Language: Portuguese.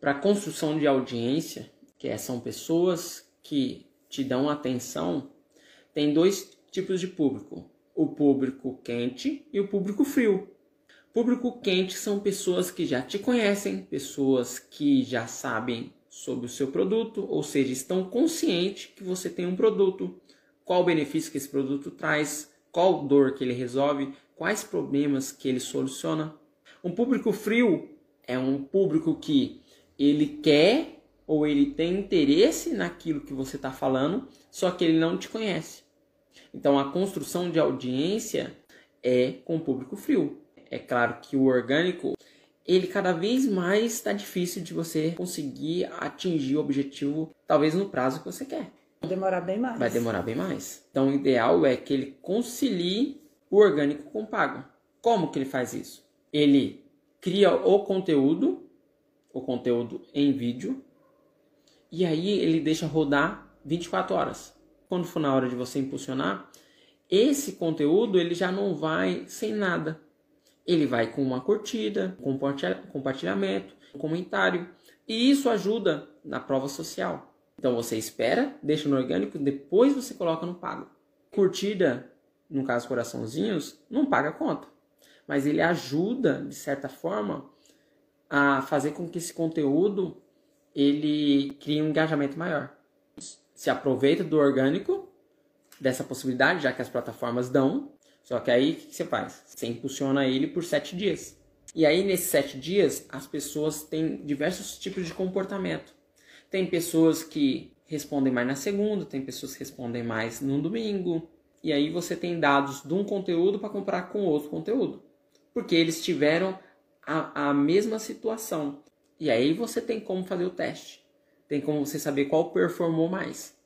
Para construção de audiência, que é, são pessoas que te dão atenção, tem dois tipos de público: o público quente e o público frio. Público quente são pessoas que já te conhecem, pessoas que já sabem sobre o seu produto, ou seja, estão conscientes que você tem um produto, qual benefício que esse produto traz, qual dor que ele resolve, quais problemas que ele soluciona. Um público frio é um público que ele quer ou ele tem interesse naquilo que você está falando, só que ele não te conhece. Então a construção de audiência é com o público frio. É claro que o orgânico, ele cada vez mais está difícil de você conseguir atingir o objetivo, talvez no prazo que você quer. Vai demorar bem mais. Vai demorar bem mais. Então o ideal é que ele concilie o orgânico com o pago. Como que ele faz isso? Ele cria o conteúdo, o conteúdo em vídeo, e aí ele deixa rodar 24 horas. Quando for na hora de você impulsionar, esse conteúdo ele já não vai sem nada. Ele vai com uma curtida, compartilhamento, comentário, e isso ajuda na prova social. Então você espera, deixa no orgânico, depois você coloca no pago. Curtida, no caso coraçãozinhos, não paga conta mas ele ajuda de certa forma a fazer com que esse conteúdo ele crie um engajamento maior. Se aproveita do orgânico dessa possibilidade, já que as plataformas dão. Só que aí o que você faz? Você impulsiona ele por sete dias. E aí, nesses sete dias, as pessoas têm diversos tipos de comportamento. Tem pessoas que respondem mais na segunda, tem pessoas que respondem mais no domingo. E aí você tem dados de um conteúdo para comparar com outro conteúdo porque eles tiveram a, a mesma situação. E aí você tem como fazer o teste. Tem como você saber qual performou mais.